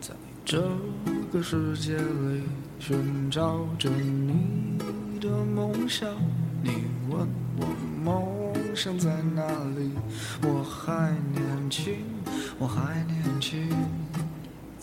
在这个世界里寻找着你的梦想，你问我梦想在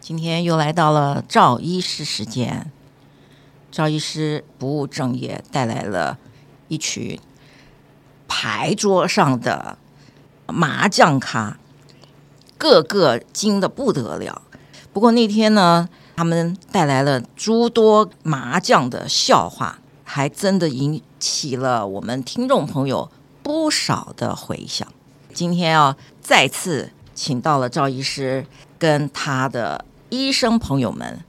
今天又来到了赵医师时间，赵医师不务正业，带来了一群牌桌上的麻将咖，个个精得不得了。不过那天呢，他们带来了诸多麻将的笑话，还真的引起了我们听众朋友不少的回响。今天要再次请到了赵医师跟他的。医生朋友们，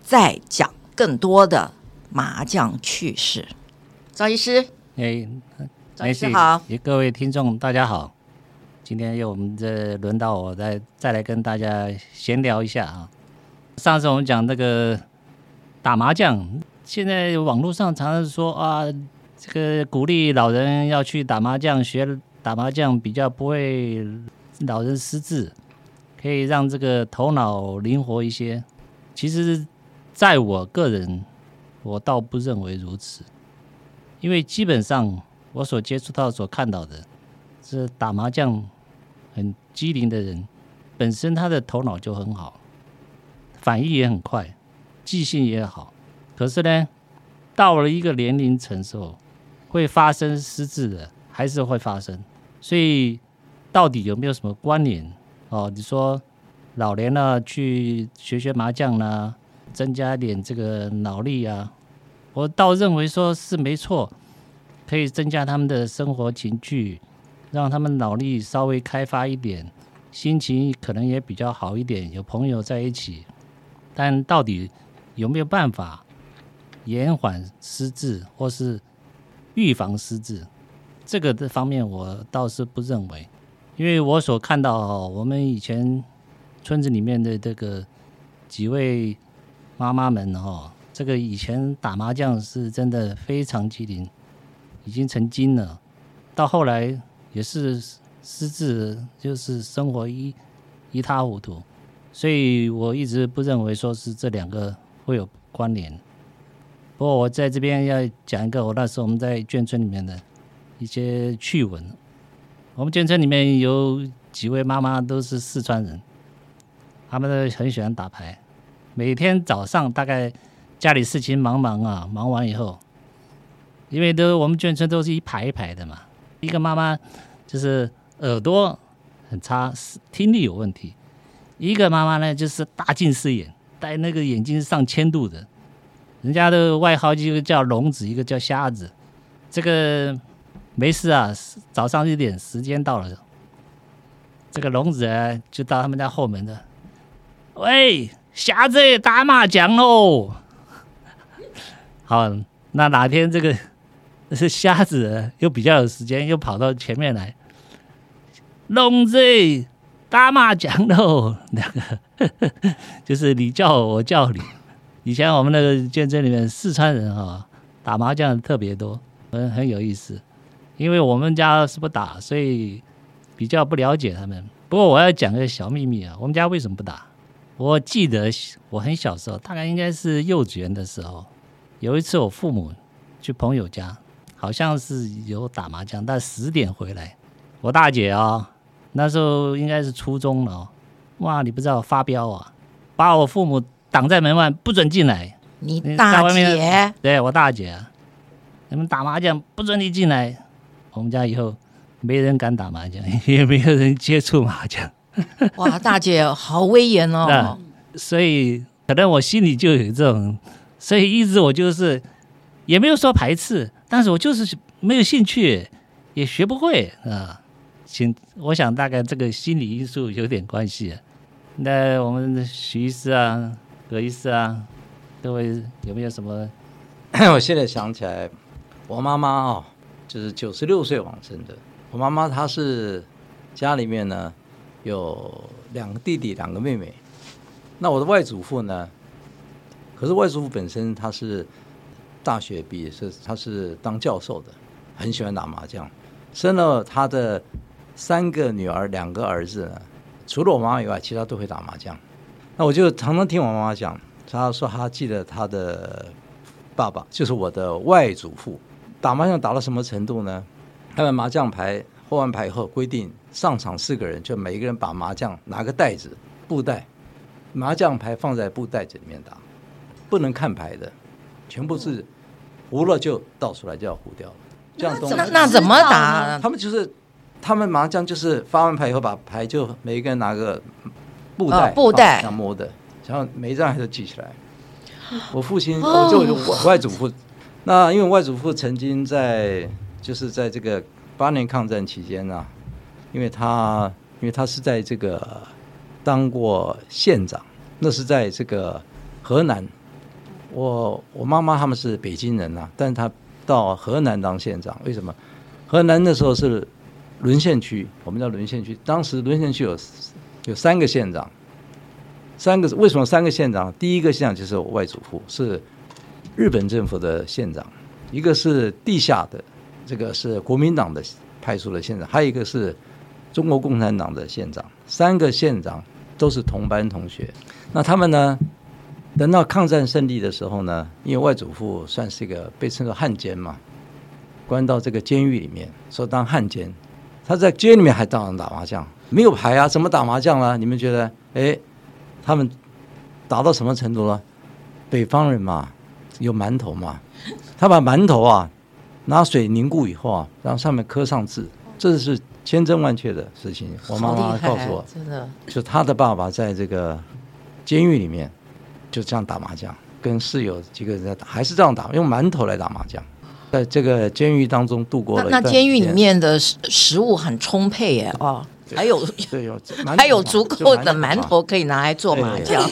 再讲更多的麻将趣事。赵医师，哎，赵医师好，各位听众大家好。今天又我们这轮到我再再来跟大家闲聊一下啊。上次我们讲那个打麻将，现在网络上常常说啊，这个鼓励老人要去打麻将，学打麻将比较不会老人失智。可以让这个头脑灵活一些。其实，在我个人，我倒不认为如此。因为基本上我所接触到、所看到的，是打麻将很机灵的人，本身他的头脑就很好，反应也很快，记性也好。可是呢，到了一个年龄层时候，会发生失智的，还是会发生。所以，到底有没有什么关联？哦，你说老年了去学学麻将呢，增加点这个脑力啊，我倒认为说是没错，可以增加他们的生活情趣，让他们脑力稍微开发一点，心情可能也比较好一点，有朋友在一起。但到底有没有办法延缓失智或是预防失智，这个的方面我倒是不认为。因为我所看到哈，我们以前村子里面的这个几位妈妈们哈，这个以前打麻将是真的非常机灵，已经成精了。到后来也是失智，就是生活一一塌糊涂。所以我一直不认为说是这两个会有关联。不过我在这边要讲一个，我那时候我们在眷村里面的一些趣闻。我们眷村里面有几位妈妈都是四川人，他们都很喜欢打牌。每天早上大概家里事情忙忙啊，忙完以后，因为都我们眷村都是一排一排的嘛。一个妈妈就是耳朵很差，听力有问题；一个妈妈呢就是大近视眼，戴那个眼镜上千度的，人家的外号一个叫聋子，一个叫瞎子。这个。没事啊，早上一点时间到了，这个聋子啊就到他们家后门的，喂，瞎子打麻将喽。好，那哪天这个是 瞎子又比较有时间，又跑到前面来，聋子打麻将喽。两 个就是你叫我，我叫你。以前我们那个眷村里面，四川人啊打麻将特别多，很很有意思。因为我们家是不打，所以比较不了解他们。不过我要讲个小秘密啊，我们家为什么不打？我记得我很小时候，大概应该是幼稚园的时候，有一次我父母去朋友家，好像是有打麻将，但十点回来，我大姐啊、哦，那时候应该是初中了、哦，哇，你不知道发飙啊，把我父母挡在门外，不准进来。你大姐？对，我大姐，你们打麻将不准你进来。我们家以后没人敢打麻将，也没有人接触麻将。哇，大姐好威严哦！所以可能我心里就有这种，所以一直我就是也没有说排斥，但是我就是没有兴趣，也学不会啊。请，我想大概这个心理因素有点关系啊。那我们徐医师啊，葛医师啊，各位有没有什么？我现在想起来，我妈妈啊，就是九十六岁往生的。我妈妈她是家里面呢有两个弟弟，两个妹妹。那我的外祖父呢？可是外祖父本身他是大学毕业，是他是当教授的，很喜欢打麻将。生了他的三个女儿，两个儿子呢，除了我妈妈以外，其他都会打麻将。那我就常常听我妈妈讲，她说她记得她的爸爸，就是我的外祖父，打麻将打到什么程度呢？他们麻将牌喝完牌以后，规定上场四个人，就每一个人把麻将拿个袋子布袋。麻将牌放在布袋子里面打，不能看牌的，全部是糊了就倒出来就要糊掉了。这样东西那那怎么打？他们就是他们麻将就是发完牌以后把牌就每一个人拿个布袋，布袋摸的，然后每一张还都记起来。我父亲，我就我外祖父，那因为外祖父曾经在就是在这个八年抗战期间啊，因为他因为他是在这个。当过县长，那是在这个河南。我我妈妈他们是北京人呐、啊，但是他到河南当县长，为什么？河南那时候是沦陷区，我们叫沦陷区。当时沦陷区有有三个县长，三个为什么三个县长？第一个县长就是我外祖父，是日本政府的县长；一个是地下的，这个是国民党的派出的县长；还有一个是。中国共产党的县长，三个县长都是同班同学。那他们呢？等到抗战胜利的时候呢？因为外祖父算是一个被称作汉奸嘛，关到这个监狱里面，说当汉奸。他在监狱里面还照样打麻将，没有牌啊，怎么打麻将了？你们觉得？哎，他们打到什么程度了？北方人嘛，有馒头嘛，他把馒头啊拿水凝固以后啊，然后上面刻上字，这是。千真万确的事情，我妈妈告诉我，真的，就他的爸爸在这个监狱里面就这样打麻将，跟室友几个人在打，还是这样打，用馒头来打麻将，在这个监狱当中度过了。那监狱里面的食食物很充沛耶，哦，还有对有还有足够的馒头可以拿来做麻将。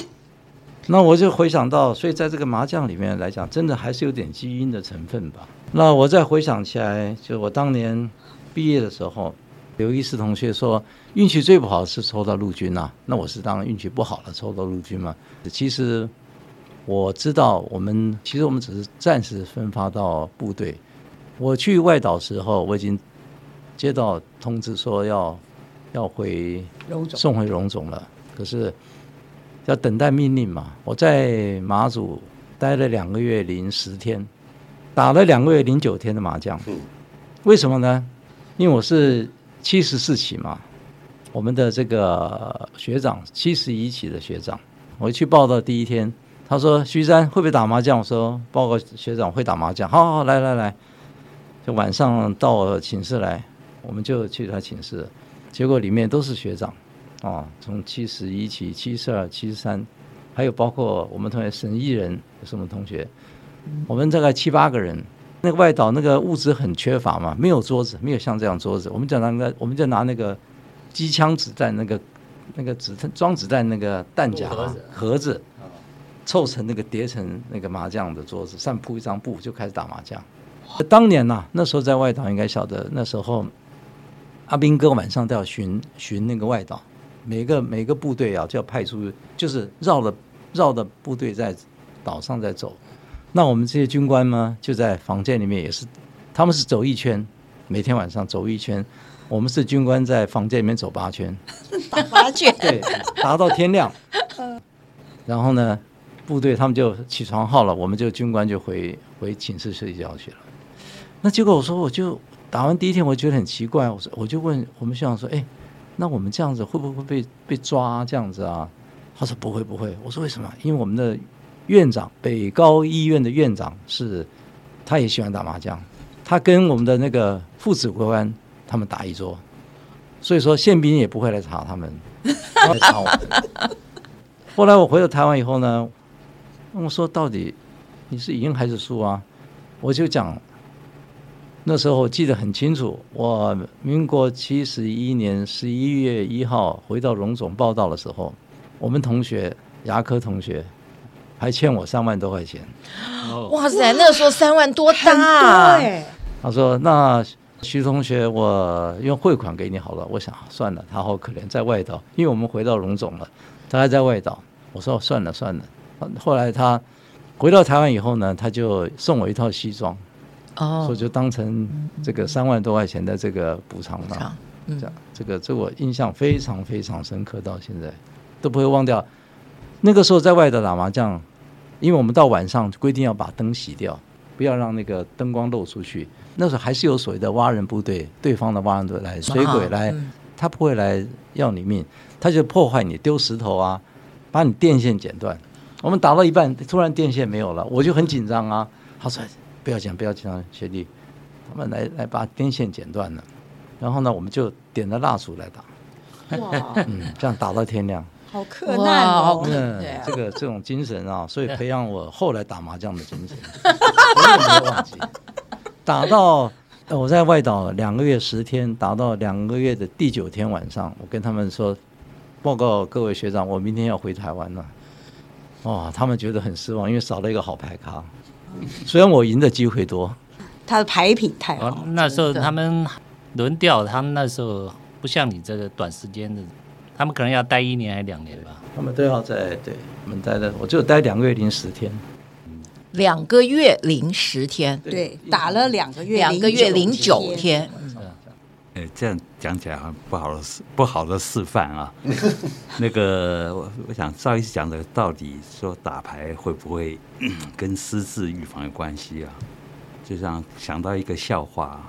那我就回想到，所以在这个麻将里面来讲，真的还是有点基因的成分吧。那我再回想起来，就我当年毕业的时候。刘医师同学说，运气最不好是抽到陆军呐、啊。那我是当然运气不好了，抽到陆军嘛。其实我知道，我们其实我们只是暂时分发到部队。我去外岛时候，我已经接到通知说要要回送回荣总了。可是要等待命令嘛。我在马祖待了两个月零十天，打了两个月零九天的麻将。为什么呢？因为我是。七十四期嘛，我们的这个学长七十一期的学长，我去报到第一天，他说：“徐山会不会打麻将？”我说：“报告学长会打麻将。”好，好，好，来来来，就晚上到我寝室来，我们就去他寝室，结果里面都是学长啊，从七十一起、七十二、七十三，还有包括我们同学沈艺人是我们同学，我们大概七八个人。那个外岛那个物资很缺乏嘛，没有桌子，没有像这样桌子。我们就拿那个，我们就拿那个机枪子弹那个那个子弹装子弹那个弹夹盒子，盒子凑成那个叠成那个麻将的桌子，上铺一张布就开始打麻将。当年呐、啊，那时候在外岛应该晓得，那时候阿兵哥晚上都要巡巡那个外岛，每个每个部队啊就要派出，就是绕了绕的部队在岛上在走。那我们这些军官呢，就在房间里面也是，他们是走一圈，每天晚上走一圈，我们是军官在房间里面走八圈，打八圈，对，打到天亮。然后呢，部队他们就起床号了，我们就军官就回回寝室睡觉去了。那结果我说，我就打完第一天，我觉得很奇怪，我说我就问我们校长说，哎，那我们这样子会不会被被抓这样子啊？他说不会不会。我说为什么？因为我们的。院长，北高医院的院长是，他也喜欢打麻将，他跟我们的那个副指挥官他们打一桌，所以说宪兵也不会来查他们，来查我们。后来我回到台湾以后呢，我说到底你是赢还是输啊？我就讲。那时候我记得很清楚，我民国七十一年十一月一号回到荣总报道的时候，我们同学牙科同学还欠我三万多块钱。哇塞，那个时候三万多大啊！他说：“那徐同学，我用汇款给你好了。”我想算了，他好可怜，在外岛，因为我们回到荣总了，他还在外岛。我说算了算了。后来他回到台湾以后呢，他就送我一套西装。哦，所以就当成这个三万多块钱的这个补偿了，嗯，这样这个这我印象非常非常深刻，到现在都不会忘掉。那个时候在外头打麻将，因为我们到晚上规定要把灯熄掉，不要让那个灯光漏出去。那时候还是有所谓的挖人部队，对方的挖人队来水鬼来，他不会来要你命，他就破坏你，丢石头啊，把你电线剪断。我们打到一半，突然电线没有了，我就很紧张啊，好帅。不要讲，不要讲，学弟，他们来来把电线剪断了，然后呢，我们就点了蜡烛来打，哇，嗯，这样打到天亮，好克难哦，嗯，这个这种精神啊，所以培养我后来打麻将的精神，没有忘记。打到我在外岛两个月十天，打到两个月的第九天晚上，我跟他们说，报告各位学长，我明天要回台湾了。哇，他们觉得很失望，因为少了一个好牌咖。虽然我赢的机会多，他的牌品太好。那时候他们轮调，他们那时候不像你这个短时间的，他们可能要待一年还是两年吧。他们都要在对，我们待的，我就待两个月零十天。两个月零十天，对，打了两个月，两个月零九天。哎，这样讲起来很不好的示不好的示范啊。那个，我我想赵医师讲的到底说打牌会不会 跟失智预防有关系啊？就像想到一个笑话，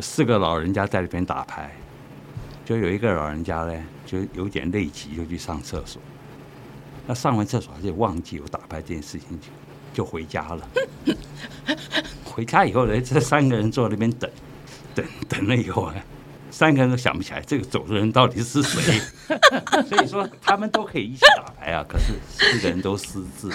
四个老人家在那边打牌，就有一个老人家呢，就有点内急，就去上厕所。那上完厕所就忘记有打牌这件事情，就就回家了。回家以后呢，这三个人坐在那边等，等等了以后呢。三个人都想不起来这个走的人到底是谁，所以说他们都可以一起打牌啊，可是四个人都失智，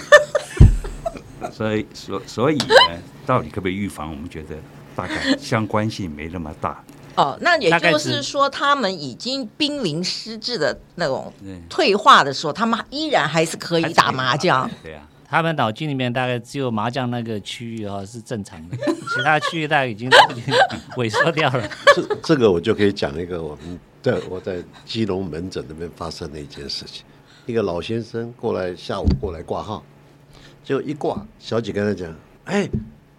所以所所以呢，到底可不可以预防？我们觉得大概相关性没那么大。哦，那也就是说，他们已经濒临失智的那种退化的时候，他们依然还是可以打麻将。对啊。他们脑筋里面大概只有麻将那个区域哈是正常的，其他区域大概已经已 经萎缩掉了。这这个我就可以讲一个我们在我在基隆门诊那边发生的一件事情。一个老先生过来下午过来挂号，结果一挂，小姐跟他讲：“哎，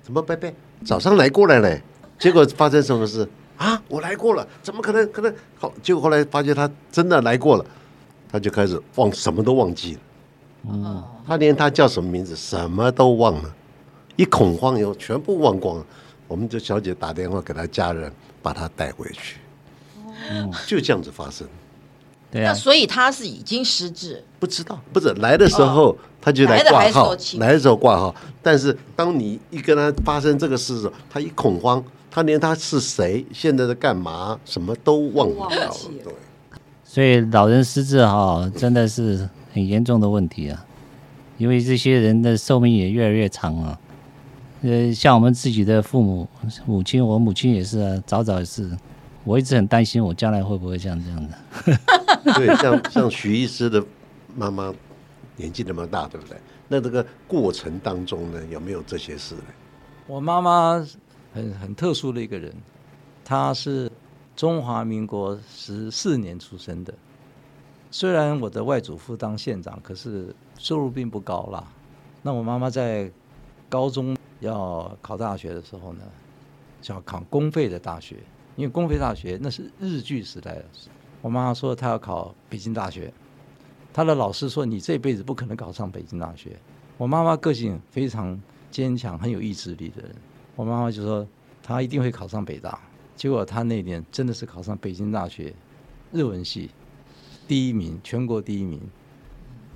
怎么伯伯早上来过来嘞？”结果发生什么事啊？我来过了，怎么可能可能好？结果后来发现他真的来过了，他就开始忘什么都忘记了。嗯，他连他叫什么名字什么都忘了，一恐慌以后全部忘光了。我们这小姐打电话给他家人，把他带回去。嗯，就这样子发生。对啊，那所以他是已经失智？不知道，不是来的时候他就来挂号，来的时候挂号。但是当你一跟他发生这个事的时候，他一恐慌，他连他是谁、现在在干嘛什么都忘不了了。对，所以老人失智哈，真的是。很严重的问题啊，因为这些人的寿命也越来越长啊。呃，像我们自己的父母、母亲，我母亲也是啊，早早也是。我一直很担心，我将来会不会像这样的。对，像像徐医师的妈妈年纪那么大，对不对？那这个过程当中呢，有没有这些事呢？我妈妈很很特殊的一个人，她是中华民国十四年出生的。虽然我的外祖父当县长，可是收入并不高啦。那我妈妈在高中要考大学的时候呢，想考公费的大学，因为公费大学那是日据时代的。我妈妈说她要考北京大学，她的老师说你这辈子不可能考上北京大学。我妈妈个性非常坚强，很有意志力的人。我妈妈就说她一定会考上北大。结果她那年真的是考上北京大学日文系。第一名，全国第一名，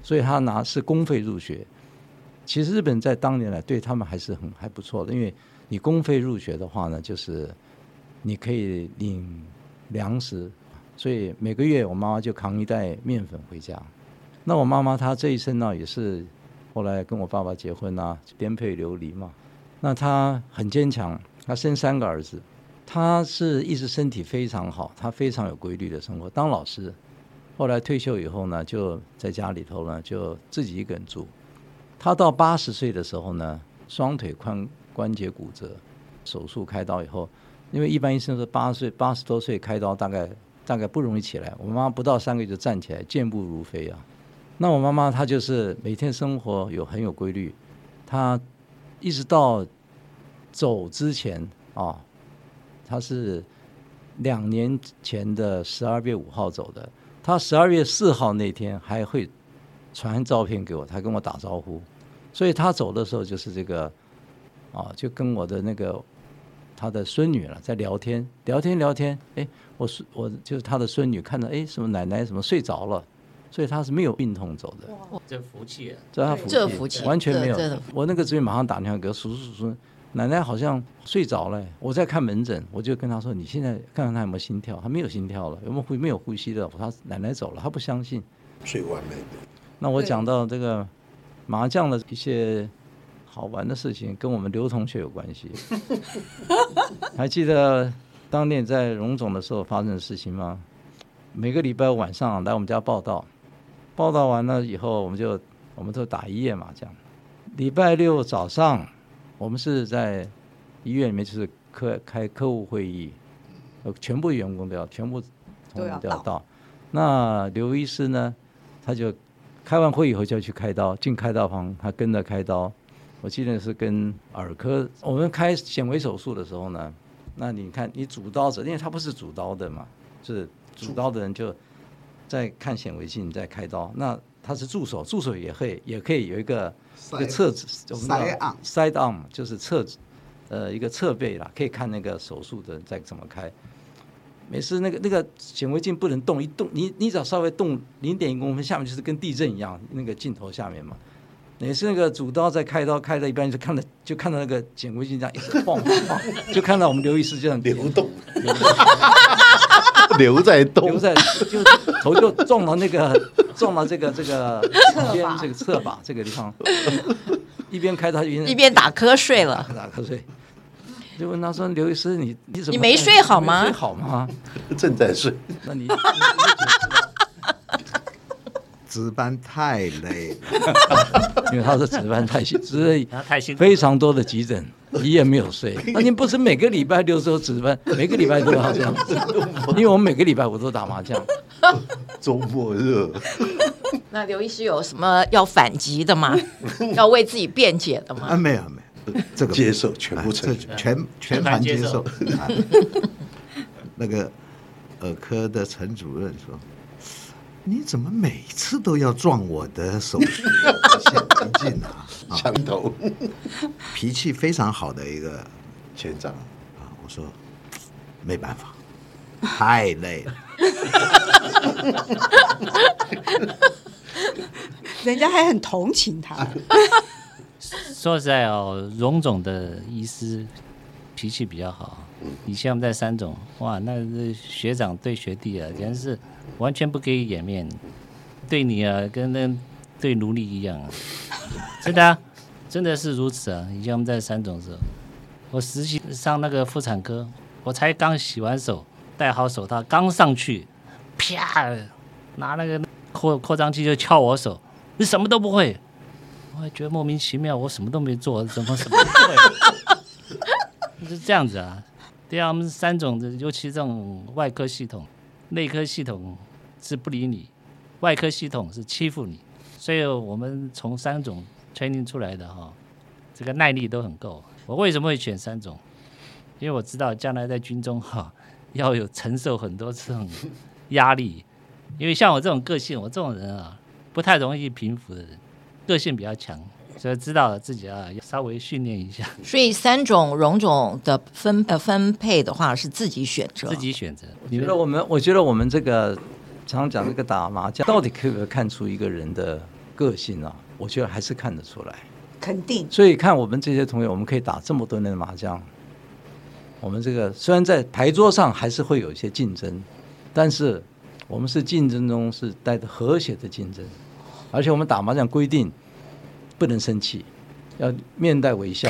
所以他拿是公费入学。其实日本在当年来对他们还是很还不错的，因为你公费入学的话呢，就是你可以领粮食，所以每个月我妈妈就扛一袋面粉回家。那我妈妈她这一生呢，也是后来跟我爸爸结婚啊，颠沛流离嘛。那他很坚强，他生三个儿子，他是一直身体非常好，他非常有规律的生活，当老师。后来退休以后呢，就在家里头呢，就自己一个人住。他到八十岁的时候呢，双腿髋关节骨折，手术开刀以后，因为一般医生说八十岁八十多岁开刀大概大概不容易起来。我妈妈不到三个月就站起来，健步如飞啊。那我妈妈她就是每天生活有很有规律，她一直到走之前啊，她是两年前的十二月五号走的。他十二月四号那天还会传照片给我，他跟我打招呼，所以他走的时候就是这个，啊，就跟我的那个他的孙女了在聊天，聊天聊天，哎，我孙我就是他的孙女，看到哎什么奶奶什么睡着了，所以他是没有病痛走的，这福气啊，这他福气，这福气完全没有，我那个侄女马上打电话给我叔叔叔叔。奶奶好像睡着了，我在看门诊，我就跟他说：“你现在看看他有没有心跳？他没有心跳了，有没有呼没有呼吸的？他奶奶走了，他不相信。”最完美的。那我讲到这个麻将的一些好玩的事情，跟我们刘同学有关系。还记得当年在荣总的时候发生的事情吗？每个礼拜五晚上来我们家报道，报道完了以后，我们就我们都打一夜麻将。礼拜六早上。我们是在医院里面，就是客开客户会议，呃全部员工都要，全部都要到。那刘医师呢，他就开完会以后就要去开刀，进开刀房，他跟着开刀。我记得是跟耳科，我们开显微手术的时候呢，那你看你主刀者，因为他不是主刀的嘛，是主刀的人就在看显微镜在开刀。那他是助手，助手也会也可以有一个。一个侧子，我们叫 side arm，就是侧子，呃，一个侧背啦，可以看那个手术的在怎么开。每次那个那个显微镜不能动，一动你你只要稍微动零点一公分，下面就是跟地震一样，那个镜头下面嘛。每次那个主刀在开刀开到一半，就看到就看到那个显微镜这样一直晃晃，就看到我们刘医师这样流动，留在东，留在就头就撞到那个。撞到这个这个边这个侧把这个地方，一边开刀一边一边打瞌睡了，打瞌睡。就问他说：“刘医师，你你怎么？你没睡好吗？睡好吗？正在睡。那你值班太累了，因为他是值班太辛，值了太辛苦，非常多的急诊，一夜没有睡。那您不是每个礼拜六都值班，每个礼拜都要这样子？因为我们每个礼拜我都打麻将。”周末热，那刘医师有什么要反击的吗？要为自己辩解的吗？啊，没有没有，这个接受全部承认，全全盘接受。那个耳科的陈主任说：“你怎么每次都要撞我的手机显微镜啊？枪头，脾气非常好的一个前长啊！”我说：“没办法，太累了。”人家还很同情他。说实在哦，荣总的医师脾气比较好。以前我们在三总，哇，那是学长对学弟啊，简直是完全不给颜面，对你啊，跟那对奴隶一样啊。真的，真的是如此啊。以前我们在三总的时候，我实习上那个妇产科，我才刚洗完手，戴好手套，刚上去。啪！拿那个扩扩张器就敲我手，你什么都不会，我还觉得莫名其妙，我什么都没做，怎么什么都不会？是这样子啊？对啊，我们三种的，尤其这种外科系统、内科系统是不理你，外科系统是欺负你，所以我们从三种 training 出来的哈，这个耐力都很够。我为什么会选三种？因为我知道将来在军中哈 要有承受很多这种。压力，因为像我这种个性，我这种人啊，不太容易平服的人，个性比较强，所以知道了自己啊要稍微训练一下。所以三种荣种的分呃分配的话是自己选择，自己选择。你觉得我们？我觉得我们这个常常讲这个打麻将，到底可不可以看出一个人的个性啊？我觉得还是看得出来，肯定。所以看我们这些同学，我们可以打这么多年的麻将，我们这个虽然在牌桌上还是会有一些竞争。但是我们是竞争中是带着和谐的竞争，而且我们打麻将规定，不能生气，要面带微笑。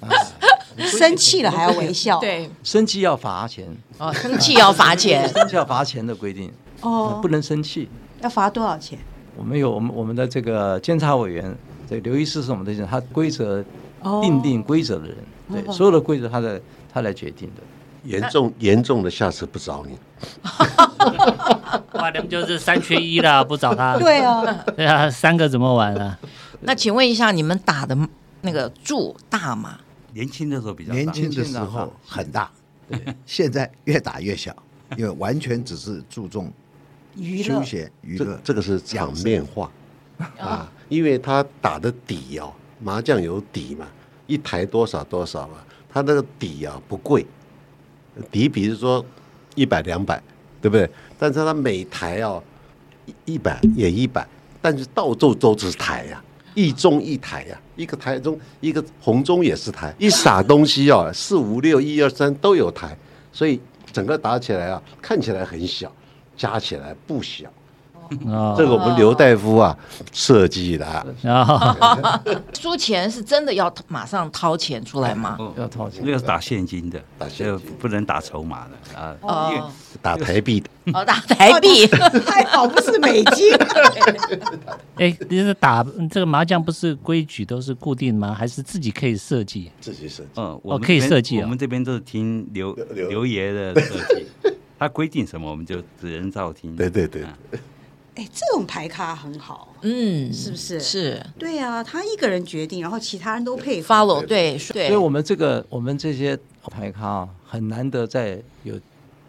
啊，生气了还要微笑。对，生气要罚钱，哦，生气要罚钱，生气要罚钱的规定。哦，不能生气。要罚多少钱？我们有我们我们的这个监察委员，这刘医师是我们的人，他规则定定规则的人，对，所有的规则他在他来决定的。严重严重的，下次不找你。哇，你们就是三缺一了，不找他。对啊，对啊，三个怎么玩啊？那请问一下，你们打的那个柱大吗？年轻的时候比较大年轻的时候很大，对，现在越打越小，因为完全只是注重休闲娱乐。这个是场面化啊，因为他打的底哦，麻将有底嘛，一台多少多少嘛，他那个底啊不贵，底比如说一百两百，对不对？但是他每台哦一百也一百，但是到处都是台呀、啊。一中一台呀、一个台中，一个红中也是台，一撒东西啊，四五六一二三都有台，所以整个打起来啊，看起来很小，加起来不小。哦，这个我们刘大夫啊设计的。啊，输钱是真的要马上掏钱出来吗？要掏钱，那个是打现金的，打现金不能打筹码的啊。哦，打台币的。哦，打台币，还好不是美金。哎，你是打这个麻将不是规矩都是固定吗？还是自己可以设计？自己设计。嗯，我可以设计。我们这边都是听刘刘爷的设计，他规定什么我们就只能照听。对对对。哎，这种牌咖很好，嗯，是不是？是，对啊，他一个人决定，然后其他人都配合 follow，对对。所以我们这个我们这些牌咖很难得在有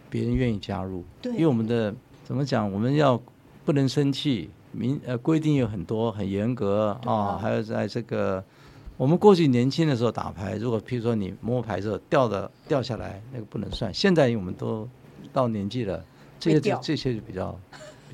别人愿意加入，对，因为我们的怎么讲，我们要不能生气，明呃规定有很多很严格啊，还有在这个我们过去年轻的时候打牌，如果譬如说你摸牌的时候掉的掉下来，那个不能算。现在我们都到年纪了，这些这些就比较。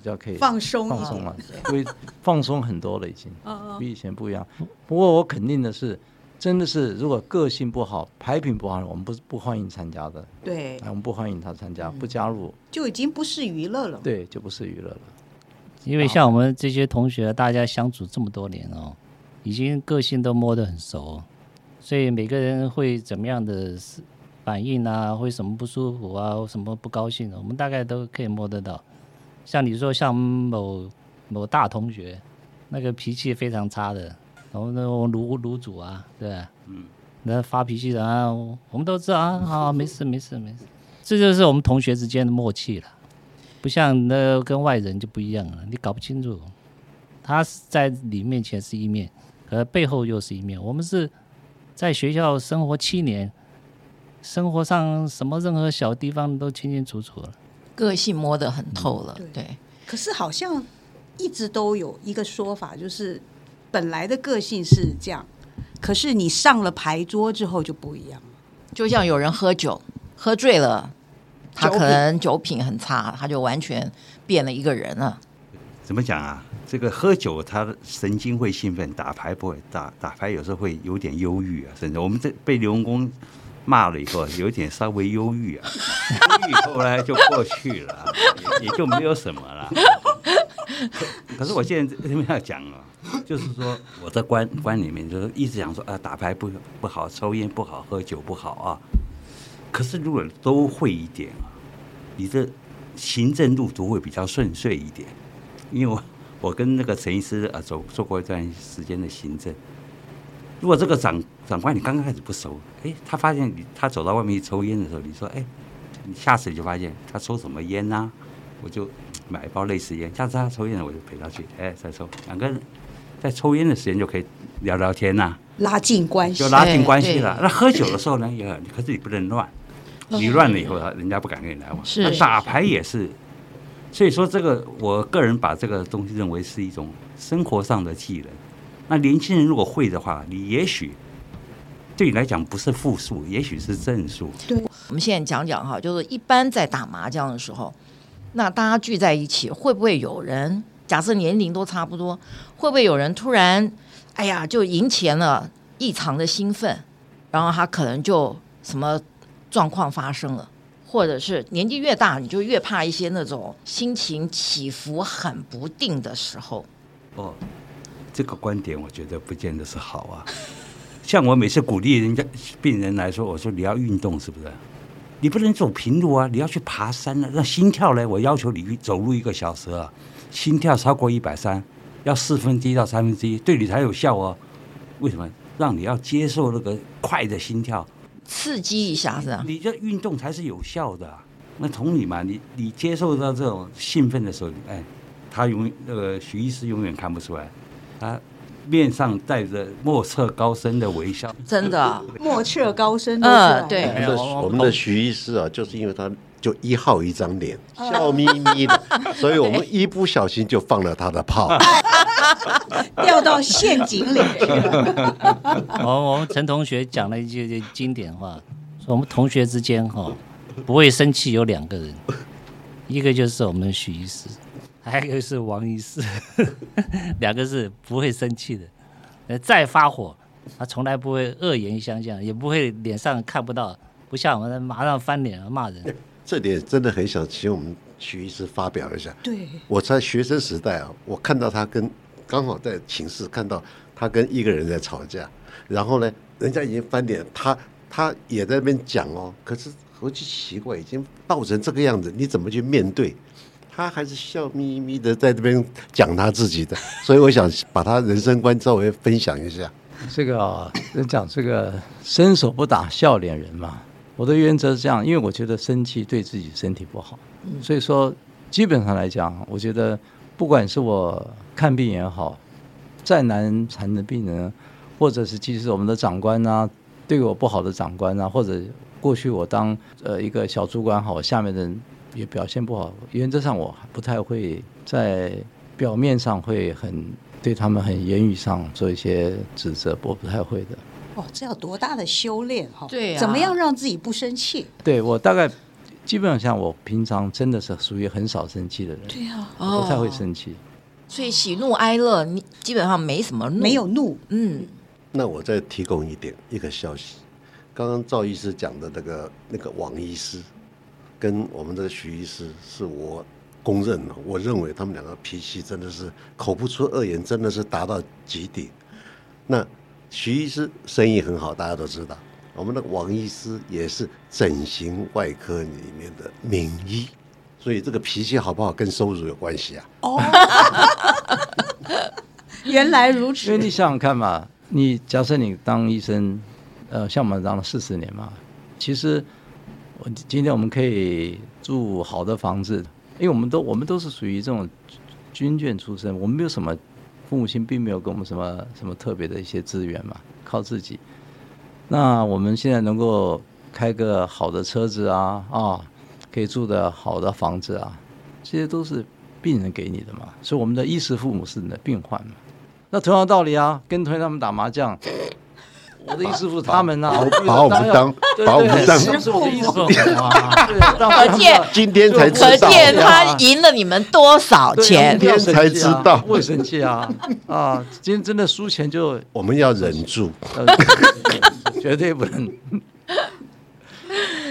比较可以放松放松了，会放松很多了，已经 比以前不一样。不过我肯定的是，真的是如果个性不好、牌品不好，我们不不欢迎参加的。对，我们不欢迎他参加，不加入就已经不是娱乐了。对，就不是娱乐了。因为像我们这些同学，大家相处这么多年哦，已经个性都摸得很熟，所以每个人会怎么样的反应啊，会什么不舒服啊，什么不高兴的，我们大概都可以摸得到。像你说，像某某大同学，那个脾气非常差的，然后那种炉炉主啊，对吧？嗯，那发脾气的啊，我们都知道啊，好，没事没事没事，这就是我们同学之间的默契了。不像那跟外人就不一样了，你搞不清楚，他是在你面前是一面，可背后又是一面。我们是在学校生活七年，生活上什么任何小地方都清清楚楚了。个性摸得很透了，嗯、对，对。可是好像一直都有一个说法，就是本来的个性是这样，可是你上了牌桌之后就不一样。就像有人喝酒喝醉了，他可能酒品很差，他就完全变了一个人了。怎么讲啊？这个喝酒他的神经会兴奋，打牌不会，打打牌有时候会有点忧郁啊，甚至我们这被刘文公。骂了以后，有点稍微忧郁啊，忧郁后来就过去了，也，就没有什么了。可，是我现在这边要讲啊，就是说我在观观里面就是一直讲说啊，打牌不不好，抽烟不好，喝酒不好啊。可是如果都会一点啊，你的行政路途会比较顺遂一点。因为我我跟那个陈医师啊走做过一段时间的行政。如果这个长长官你刚刚开始不熟，哎，他发现你他走到外面去抽烟的时候，你说，哎，你下次你就发现他抽什么烟呐、啊？我就买一包类似烟，下次他抽烟了，我就陪他去，哎，再抽，两个人在抽烟的时间就可以聊聊天呐、啊，拉近关系，就拉近关系了。那喝酒的时候呢，也可是你不能乱，你乱了以后，人家不敢跟你来往。是，是打牌也是，所以说这个我个人把这个东西认为是一种生活上的技能。那年轻人如果会的话，你也许对你来讲不是负数，也许是正数。对，我们现在讲讲哈，就是一般在打麻将的时候，那大家聚在一起，会不会有人假设年龄都差不多，会不会有人突然哎呀就赢钱了，异常的兴奋，然后他可能就什么状况发生了，或者是年纪越大，你就越怕一些那种心情起伏很不定的时候。哦。这个观点我觉得不见得是好啊。像我每次鼓励人家病人来说，我说你要运动是不是？你不能走平路啊，你要去爬山啊。那心跳呢？我要求你走路一个小时啊，心跳超过一百三，要四分之一到三分之一，对你才有效哦。为什么？让你要接受那个快的心跳，刺激一下是吧？你这运动才是有效的啊。那同理嘛，你你接受到这种兴奋的时候，哎，他永那个徐医师永远看不出来，他。面上带着莫测高深的微笑，真的莫测高深。嗯，对。我们的我们的徐医师啊，就是因为他就一号一张脸，笑眯眯的，所以我们一不小心就放了他的炮，掉到陷阱里去了。我我们陈同学讲了一句经典话，说我们同学之间哈不会生气有两个人，一个就是我们的徐医师。还有一个是王医师，两个是不会生气的。呃，再发火，他从来不会恶言相向，也不会脸上看不到，不像我们马上翻脸骂人。这点真的很想请我们徐医师发表一下。对，我在学生时代啊，我看到他跟刚好在寝室看到他跟一个人在吵架，然后呢，人家已经翻脸，他他也在那边讲哦，可是何其奇怪，已经闹成这个样子，你怎么去面对？他还是笑眯眯的在这边讲他自己的，所以我想把他人生观稍微分享一下。这个啊，人讲这个伸手不打笑脸人嘛。我的原则是这样，因为我觉得生气对自己身体不好，所以说基本上来讲，我觉得不管是我看病也好，再难缠的病人，或者是其实我们的长官啊，对我不好的长官啊，或者过去我当呃一个小主管好，下面的人。也表现不好，原则上我不太会在表面上会很对他们很言语上做一些指责，我不太会的。哦，这要多大的修炼哈？对啊，怎么样让自己不生气？对我大概基本上像我平常真的是属于很少生气的人。对啊，不太会生气。所以喜怒哀乐你基本上没什么怒，没有怒。嗯，那我再提供一点一个消息，刚刚赵医师讲的那个那个王医师。跟我们的徐医师是我公认的，我认为他们两个脾气真的是口不出恶言，真的是达到极点。那徐医师生意很好，大家都知道。我们的王医师也是整形外科里面的名医，所以这个脾气好不好跟收入有关系啊？哦，原来如此。因为你想想看嘛，你假设你当医生，呃，像我们当了四十年嘛，其实。今天我们可以住好的房子，因为我们都我们都是属于这种军军眷出身，我们没有什么父母亲并没有给我们什么什么特别的一些资源嘛，靠自己。那我们现在能够开个好的车子啊啊，可以住的好的房子啊，这些都是病人给你的嘛，所以我们的衣食父母是你的病患嘛。那同样道理啊，跟同学他们打麻将。我的意思是他们呢，把我们当把我们当，是我的意思。可见今天才知道，可见他赢了你们多少钱？今天才知道，不会生气啊啊！今天真的输钱就我们要忍住，绝对不能，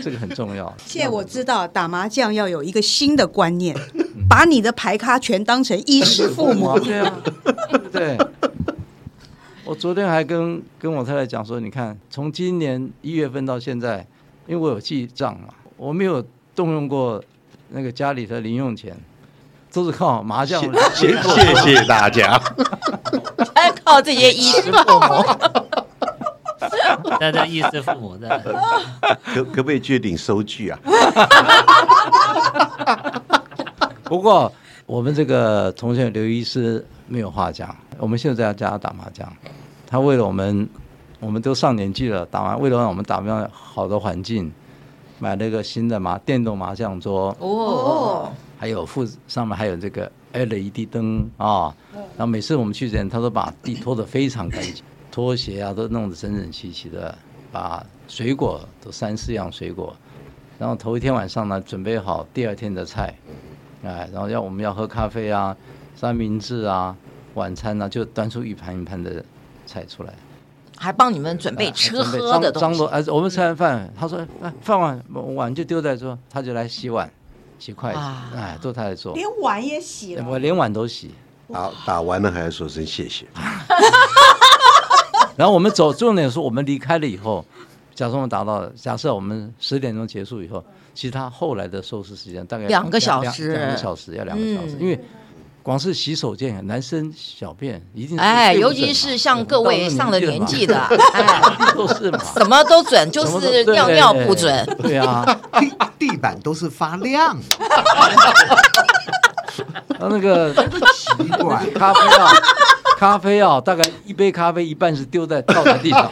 这个很重要。现在我知道打麻将要有一个新的观念，把你的牌咖全当成衣食父母。对啊，对。我昨天还跟跟我太太讲说，你看，从今年一月份到现在，因为我有记账嘛，我没有动用过那个家里的零用钱，都是靠麻将。谢谢谢大家，还靠这些衣食 父母。大家衣食父母的，可可不可以去领收据啊？不过我们这个同学刘医师没有话讲，我们现在在家打麻将。他为了我们，我们都上年纪了，打完为了让我们打麻将好的环境，买了一个新的麻电动麻将桌。哦，还有附上面还有这个 LED 灯啊，然后每次我们去之前，他都把地拖得非常干净，拖鞋啊都弄得整整齐齐的，把水果都三四样水果，然后头一天晚上呢准备好第二天的菜，哎，然后要我们要喝咖啡啊，三明治啊，晚餐呢就端出一盘一盘的。菜出来，还帮你们准备吃喝的东西。哎，我们吃完饭，他说：“哎，饭碗碗就丢在桌，他就来洗碗、洗筷子，哎，都他来做。连碗也洗了，我连碗都洗。打打完了还要说声谢谢。然后我们走，重点是我们离开了以后，假设我们达到，假设我们十点钟结束以后，其实他后来的收拾时间大概两个小时，两个小时要两个小时，因为。光是洗手间，男生小便一定哎，尤其是像各位上了年纪的，哎，都是嘛，什么都准，就是尿尿不准，对啊，地地板都是发亮，那个奇怪，咖啡啊，咖啡啊，大概一杯咖啡一半是丢在倒在地上，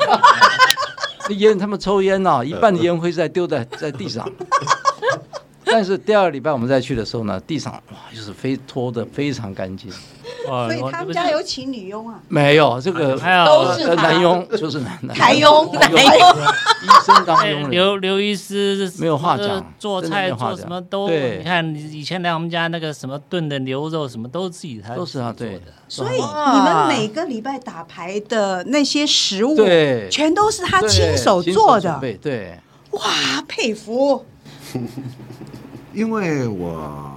那烟他们抽烟呐，一半的烟灰在丢在在地上。但是第二个礼拜我们再去的时候呢，地上哇就是非拖的非常干净。所以他们家有请女佣啊？没有，这个都是男佣，就是男台佣，男佣。医生当佣，刘刘医师没有话讲，做菜做什么都，你看以前来我们家那个什么炖的牛肉什么都自己他都是他对的。所以你们每个礼拜打牌的那些食物，对，全都是他亲手做的。对，哇，佩服。因为我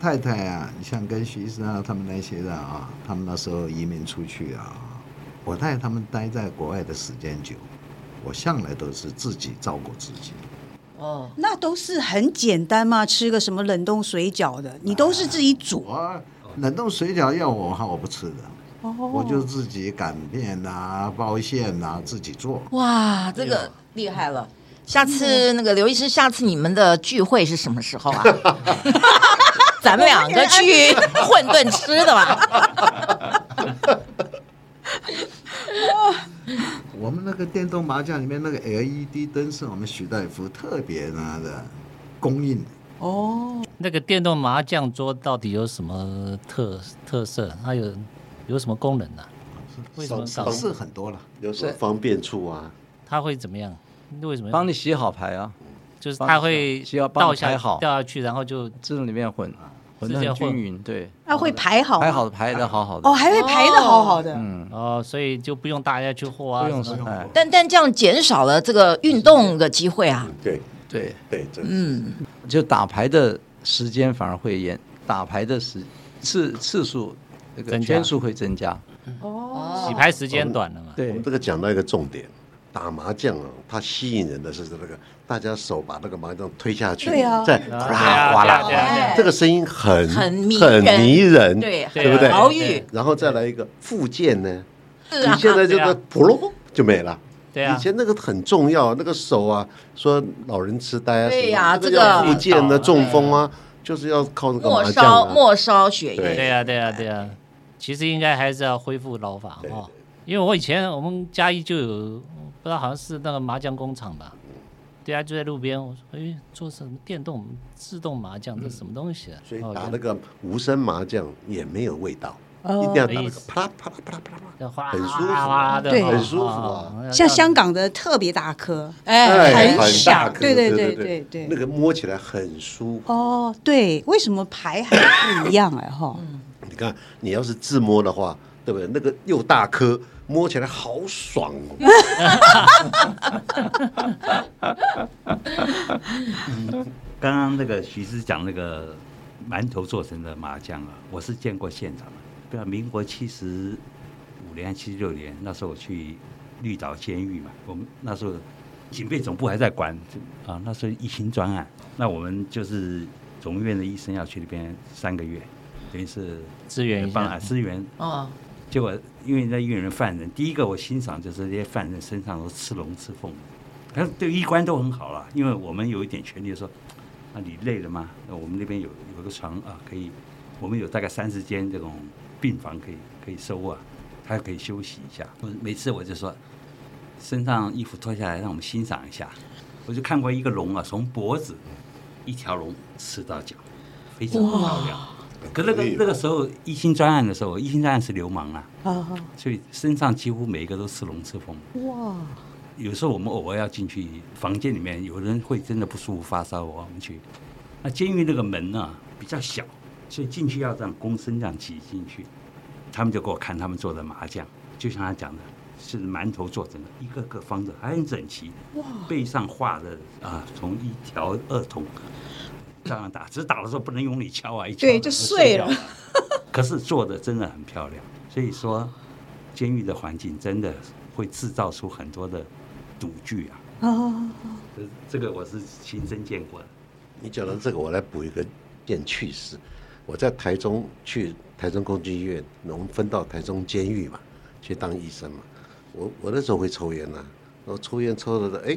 太太啊，你像跟徐医生啊，他们那些人啊，他们那时候移民出去啊，我太太他们待在国外的时间久，我向来都是自己照顾自己。哦，那都是很简单嘛，吃个什么冷冻水饺的，你都是自己煮。啊、冷冻水饺要我哈，我不吃的。哦，我就自己擀面啊，包馅啊，自己做。哇，这个厉害了。下次那个刘医师，下次你们的聚会是什么时候啊？咱们两个去混沌吃的吧。我们那个电动麻将里面那个 LED 灯是我们许大夫特别拿的供应的。哦，那个电动麻将桌到底有什么特特色？它有有什么功能呢、啊？为什么方式很多了？有什么方便处啊？它会怎么样？为什么帮你洗好牌啊？就是他会倒下好掉下去，然后就自动里面混，混得很均匀。对，他会排好，排好的排的好好的。哦，还会排的好好的。嗯，哦，所以就不用大家去和啊，不用什么。但但这样减少了这个运动的机会啊。对对对，嗯，就打牌的时间反而会延，打牌的时次次数那个圈数会增加。哦，洗牌时间短了嘛。对，我们这个讲到一个重点。打麻将啊，它吸引人的是这个，大家手把那个麻将推下去，再哗啦哗啦，这个声音很很很迷人，对对不对？疗愈。然后再来一个附件呢，你现在这个噗噜就没了。对啊，以前那个很重要，那个手啊，说老人痴呆啊，对呀，这个附件的中风啊，就是要靠那个麻将。末梢末梢血液。对呀对呀对呀，其实应该还是要恢复老法哈，因为我以前我们嘉义就有。不知道好像是那个麻将工厂吧？对啊，就在路边。我说：“哎，做什么电动自动麻将？这是什么东西啊？”所以打那个无声麻将也没有味道，一定要打那个啪啦啪啦啪啦啪啦，很舒服，对，很舒服啊。像香港的特别大颗，哎，很小，对对对对对，那个摸起来很舒服。哦，对，为什么牌还不一样哎？哈，你看，你要是自摸的话，对不对？那个又大颗。摸起来好爽哦！刚刚那个徐师讲那个馒头做成的麻将啊，我是见过现场的。对啊，民国七十五年、七十六年那时候我去绿岛监狱嘛，我们那时候警备总部还在管啊，那时候疫情专案，那我们就是总院的医生要去那边三个月，等于是支援一下，支援哦。结果，因为那医院的犯人，第一个我欣赏就是这些犯人身上都吃龙吃凤，但是对医官都很好了，因为我们有一点权利说，啊，你累了吗？那我们那边有有个床啊，可以，我们有大概三十间这种病房可以可以收啊，他可以休息一下。我每次我就说，身上衣服脱下来，让我们欣赏一下。我就看过一个龙啊，从脖子一条龙吃到脚，非常漂亮。可那个那个时候，一心专案的时候，一心专案是流氓啊，所以身上几乎每一个都刺龙刺凤。哇！有时候我们偶尔要进去房间里面，有人会真的不舒服发烧，我们去。那监狱那个门呢比较小，所以进去要这样躬身这样挤进去。他们就给我看他们做的麻将，就像他讲的，是馒头做成的，一个个方的，还很整齐。哇！背上画的啊，从一条二筒。这样打，只是打的时候不能用力敲啊，一敲对就碎了。可是做的真的很漂亮。所以说，监狱的环境真的会制造出很多的赌具啊。哦，这这个我是亲身见过的。你讲到这个，我来补一个件趣事。我在台中去台中公军医院，我们分到台中监狱嘛，去当医生嘛。我我那时候会抽烟呐、啊，然后抽烟抽的，哎，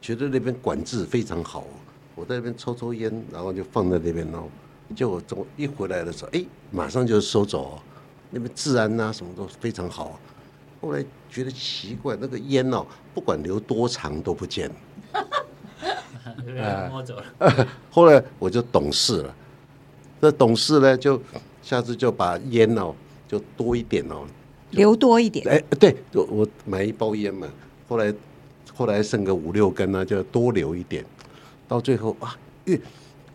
觉得那边管制非常好。我在那边抽抽烟，然后就放在那边喽。就我走一回来的时候，哎，马上就收走。哦那边治安呐、啊，什么都非常好。后来觉得奇怪，那个烟哦，不管留多长都不见。摸走了。后来我就懂事了。那懂事呢，就下次就把烟哦，就多一点哦，留多一点。哎，对，我我买一包烟嘛，后来后来剩个五六根呢，就多留一点。到最后啊，越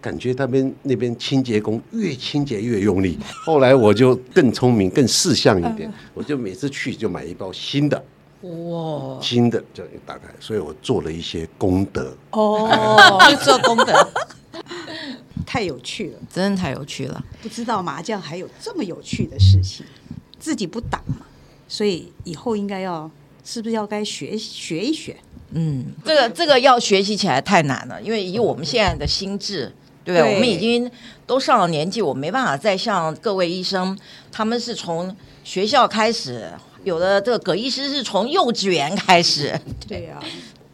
感觉那边那边清洁工越清洁越用力。后来我就更聪明、更识相一点，我就每次去就买一包新的。哇，新的就一打开，所以我做了一些功德。哦，做功德。太有趣了，真的太有趣了！不知道麻将还有这么有趣的事情，自己不打嘛，所以以后应该要是不是要该学学一学？嗯，这个这个要学习起来太难了，因为以我们现在的心智，对不对？对，我们已经都上了年纪，我没办法再像各位医生，他们是从学校开始，有的这个葛医师是从幼稚园开始，对呀、啊。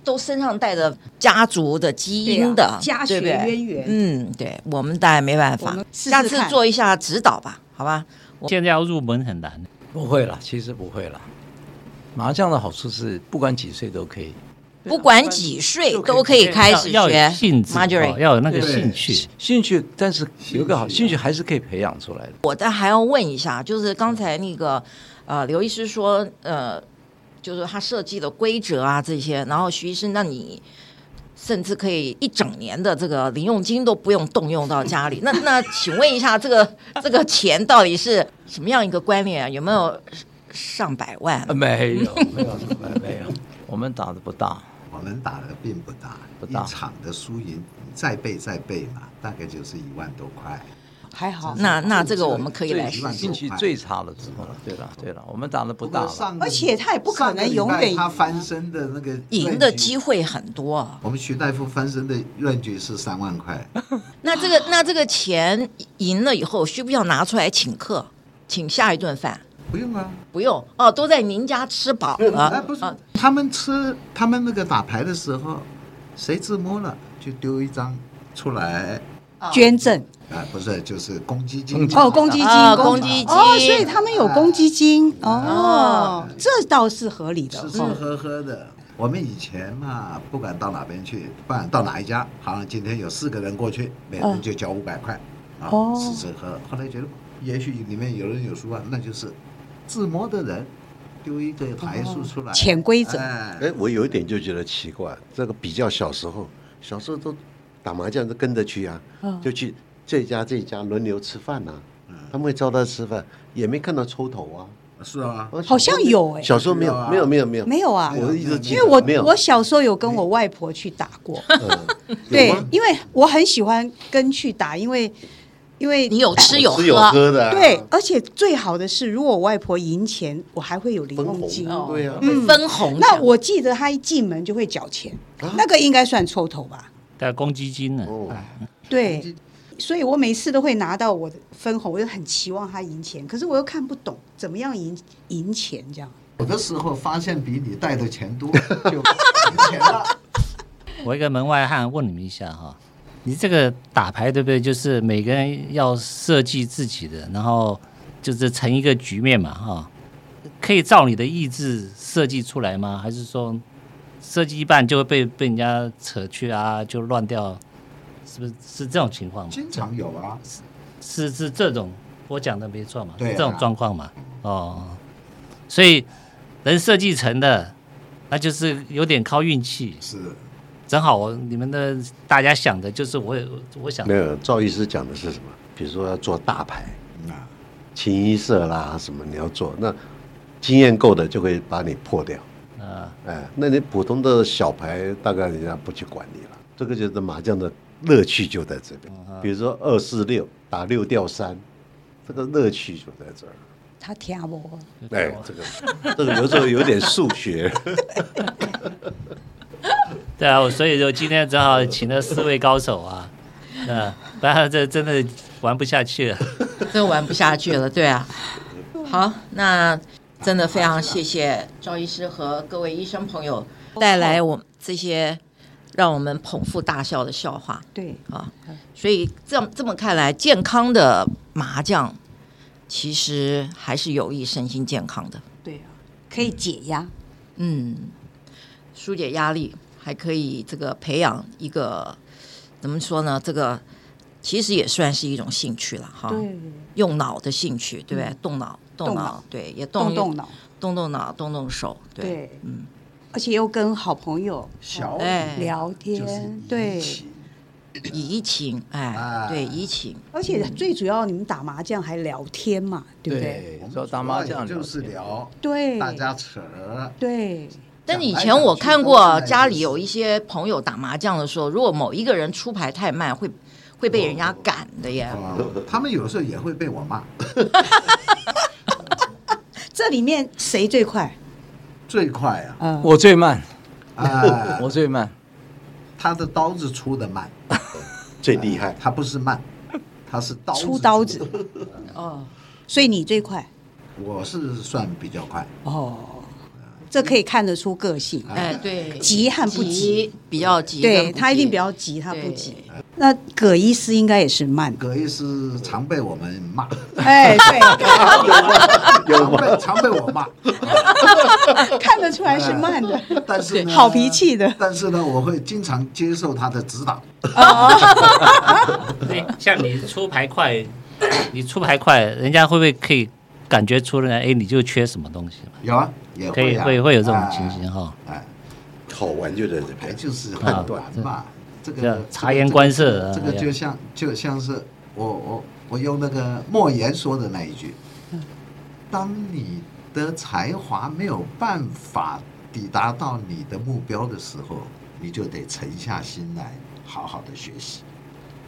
都身上带着家族的基因的，啊、家学渊源。嗯，对，我们当然没办法。试试下次做一下指导吧，好吧？现在要入门很难。不会了，其实不会了。麻将的好处是，不管几岁都可以，不管几岁都可以开始学。要有兴致，要有那个兴趣，兴趣。但是有个好兴趣，还是可以培养出来的。我但还要问一下，就是刚才那个呃，刘医师说呃。就是他设计的规则啊，这些，然后徐医生，那你甚至可以一整年的这个零用金都不用动用到家里。那那请问一下，这个 这个钱到底是什么样一个观念啊？有没有上百万？没有，没有，没有。我们打的不大，我们打的并不大，不大。一场的输赢再背再背嘛，大概就是一万多块。还好，那那这个我们可以来运气最差的时候了。对了对了，我们打的不大了，而且他也不可能永远他翻身的那个赢的机会很多。我们徐大夫翻身的论据是三万块。那这个那这个钱赢了以后，需不需要拿出来请客，请下一顿饭？不用啊，不用哦，都在您家吃饱了。不是，他们吃他们那个打牌的时候，谁自摸了就丢一张出来。捐赠。啊，不是，就是公积金。哦，公积金，公积金。哦，所以他们有公积金。哦，这倒是合理的，吃吃喝喝的。我们以前嘛，不管到哪边去，不管到哪一家，好像今天有四个人过去，每人就交五百块。啊，吃吃喝。后来觉得，也许里面有人有输啊，那就是自摸的人丢一个牌数出来，潜规则。哎，我有一点就觉得奇怪，这个比较小时候，小时候都打麻将都跟着去啊，就去。这家这家轮流吃饭呐、啊，他们会招待吃饭，也没看到抽头啊。是啊，好像有哎、欸，小时候没有，没有，没有，没有，没有啊。我一直记得，因为我我小时候有跟我外婆去打过，对，因为我很喜欢跟去打，因为因为你有吃有喝，有喝的、啊，对，而且最好的是，如果我外婆赢钱，我还会有零用金，对呀、啊，嗯、分红。那我记得他一进门就会缴钱，啊、那个应该算抽头吧？带公积金呢？哦，对。所以我每次都会拿到我的分红，我就很期望他赢钱，可是我又看不懂怎么样赢赢钱这样。有的时候发现比你带的钱多，就赢钱了。我一个门外汉问你们一下哈，你这个打牌对不对？就是每个人要设计自己的，然后就是成一个局面嘛哈，可以照你的意志设计出来吗？还是说设计一半就会被被人家扯去啊，就乱掉？是不是是这种情况吗？经常有啊，是是是这种我讲的没错嘛？对、啊，这种状况嘛。哦，所以能设计成的，那就是有点靠运气。是，正好我你们的大家想的就是我我想没有赵医师讲的是什么？比如说要做大牌啊，清一色啦什么你要做，那经验够的就会把你破掉啊。哎，那你普通的小牌大概人家不去管你了。这个就是麻将的。乐趣就在这边，比如说二四六打六掉三，这个乐趣就在这儿。他听我？哎，这个这个有时候有点数学。对啊，我所以就今天正好请了四位高手啊，嗯，不然这真的玩不下去了，真玩不下去了，对啊。好，那真的非常谢谢赵医师和各位医生朋友带来我这些让我们捧腹大笑的笑话。对啊，所以这这么看来，健康的麻将其实还是有益身心健康的。对啊，可以解压，嗯，疏解压力。还可以这个培养一个怎么说呢？这个其实也算是一种兴趣了哈。对，用脑的兴趣，对不对？嗯、动脑，动脑，对，也动动脑，动动脑，动动手，对，嗯，而且又跟好朋友小哎聊天，对，怡情，哎，对，怡情。而且最主要，你们打麻将还聊天嘛，对不对？对，说打麻将就是聊，对，大家扯，对。但以前我看过家里有一些朋友打麻将的时候，如果某一个人出牌太慢，会会被人家赶的耶。他们有时候也会被我骂。这里面谁最快？最快啊！嗯，我最慢。啊，我最慢。他的刀子出的慢，最厉害。他不是慢，他是刀出刀子。哦，所以你最快。我是算比较快。哦。这可以看得出个性，哎，对，急和不急，比较急，对他一定比较急，他不急。那葛医师应该也是慢，葛医师常被我们骂，哎，对，有吗？常被我骂，看得出来是慢的，但是好脾气的。但是呢，我会经常接受他的指导。对，像你出牌快，你出牌快，人家会不会可以感觉出来？哎，你就缺什么东西？有啊。也可以会会有这种情形哈，哎，好玩就在这牌就是很短嘛，这个察言观色，这个就像就像是我我我用那个莫言说的那一句，当你的才华没有办法抵达到你的目标的时候，你就得沉下心来好好的学习，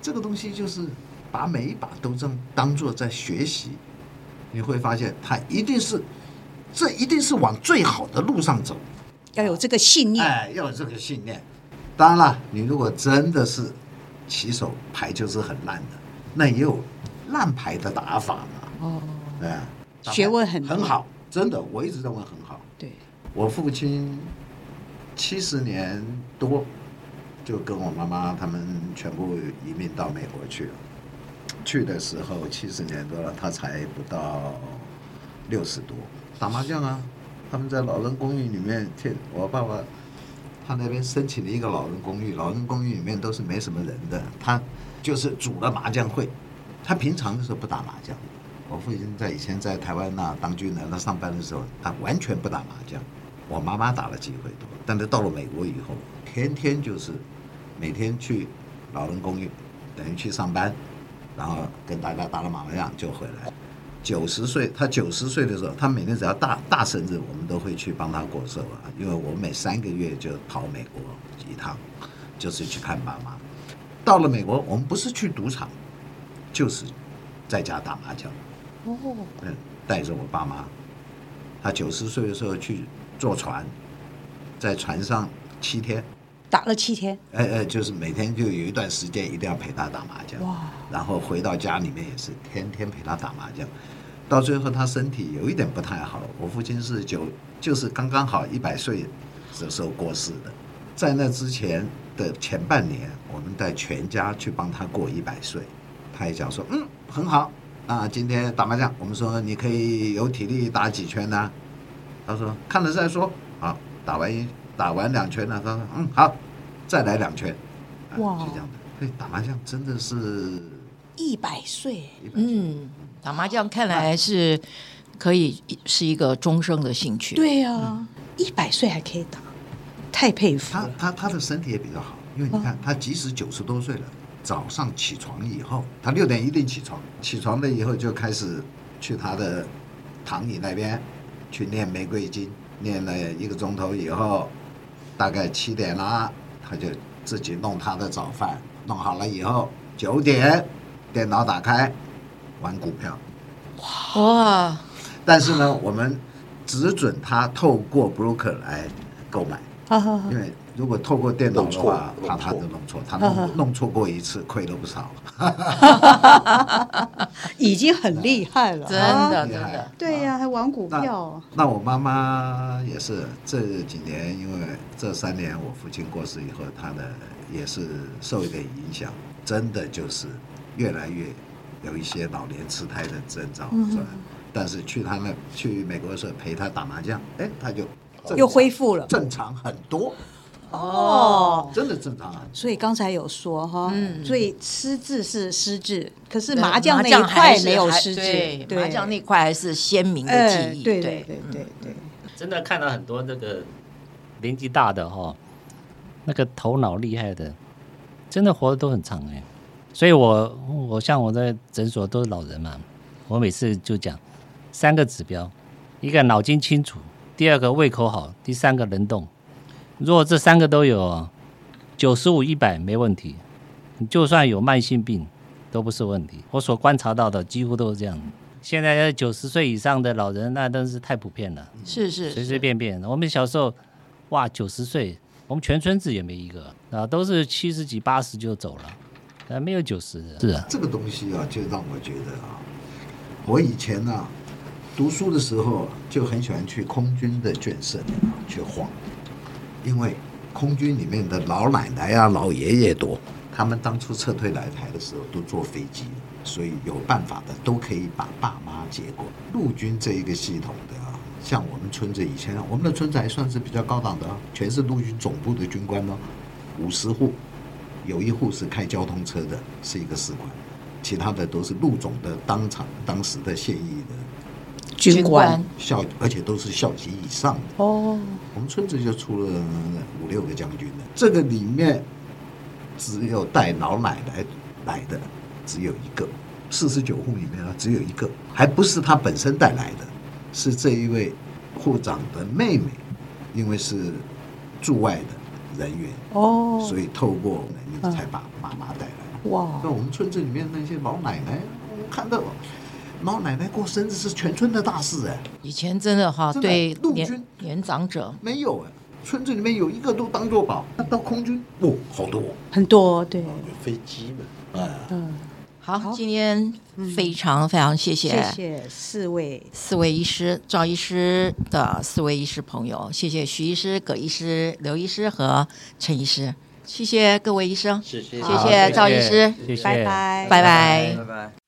这个东西就是把每一把都当当做在学习，你会发现它一定是。这一定是往最好的路上走，要有这个信念。哎，要有这个信念。当然了，你如果真的是起手牌就是很烂的，那也有烂牌的打法嘛。哦，对，学问很很好，真的，我一直认为很好。对，我父亲七十年多就跟我妈妈他们全部移民到美国去了。去的时候七十年多了，他才不到六十多。打麻将啊，他们在老人公寓里面，我爸爸他那边申请了一个老人公寓，老人公寓里面都是没什么人的，他就是组了麻将会。他平常的时候不打麻将。我父亲在以前在台湾那当军人，他上班的时候他完全不打麻将。我妈妈打了机会多，但是到了美国以后，天天就是每天去老人公寓，等于去上班，然后跟大家打了麻将就回来。九十岁，他九十岁的时候，他每年只要大大生日，我们都会去帮他过寿啊。因为我每三个月就跑美国一趟，就是去看爸妈。到了美国，我们不是去赌场，就是在家打麻将。哦，嗯，带着我爸妈。他九十岁的时候去坐船，在船上七天，打了七天。哎哎，就是每天就有一段时间一定要陪他打麻将。哇！然后回到家里面也是天天陪他打麻将。到最后，他身体有一点不太好。我父亲是九，就是刚刚好一百岁的时候过世的。在那之前的前半年，我们带全家去帮他过一百岁。他也讲说，嗯，很好。啊，今天打麻将，我们说你可以有体力打几圈呢？他说看了再说。好，打完一打完两圈了，他说嗯好，再来两圈。哇，就这样的。对打麻将真的是一百岁。嗯。打麻将看来是可以是一个终生的兴趣。对呀，一百岁还可以打，太佩服他。他他的身体也比较好，因为你看他即使九十多岁了，早上起床以后，他六点一定起床，起床了以后就开始去他的躺椅那边去念玫瑰经，念了一个钟头以后，大概七点啦，他就自己弄他的早饭，弄好了以后九点电脑打开。玩股票，哇，但是呢，我们只准他透过 broker 来购买，因为如果透过电脑的话，怕他就弄错，他弄 弄错过一次，亏了不少。已经很厉害了，真啊的真的，对呀、还玩股票。那我妈妈也是这几年，因为这三年我父亲过世以后，她的也是受一点影响，真的就是越来越有一些老年痴呆的征兆。是吧？但是去他那去美国的时候陪他打麻将，哎，他就又恢复了，正常很多。哦，真的正常啊。所以刚才有说哈，嗯所以失智是失智，可是麻将那一块没有失智，麻将那块还是鲜明的记忆。哎对对对对对，真的看到很多那个年纪大的哈、那个头脑厉害的，真的活的都很长哎。所以我我像我在诊所都是老人嘛，我每次就讲三个指标：一个脑筋清楚，第二个胃口好，第三个能动。如果这三个都有，九十五、一百没问题。你就算有慢性病都不是问题。我所观察到的几乎都是这样。现在九十岁以上的老人，那真是太普遍了。是是随随便便。我们小时候，哇，九十岁，我们全村子也没一个啊，都是七十几、八十就走了，啊，没有九十的。是啊，这个东西啊，就让我觉得啊，我以前呢、啊、读书的时候就很喜欢去空军的眷舍里去晃，因为空军里面的老奶奶啊、老爷爷多，他们当初撤退来台的时候都坐飞机，所以有办法的都可以把爸妈接过。陆军这一个系统的啊，像我们村子以前，我们的村子还算是比较高档的，全是陆军总部的军官哦，五十户，有一户是开交通车的，是一个士官，其他的都是陆总的当场当时的现役的军官。校，而且都是校级以上的。哦，我们村子就出了五六个将军的，这个里面只有带老奶奶来的只有一个，四十九户里面啊只有一个，还不是他本身带来的，是这一位户长的妹妹，因为是驻外的人员哦，所以透过人才把妈妈带来。哇，那我们村子里面那些老奶奶，我看到老奶奶过生日是全村的大事哎。以前真的哈，的对陆军。年年长者。没有哎，村子里面有一个都当做宝。那到空军。哦，好多。很多对，有飞机嘛，啊，嗯，好，今天非常非常谢谢。谢谢四位，四位医师，赵医师的四位医师朋友，谢谢徐医师、葛医师、刘医师和陈医师，谢谢各位医生，谢谢。谢谢赵医师，谢谢，拜拜，拜拜。拜拜。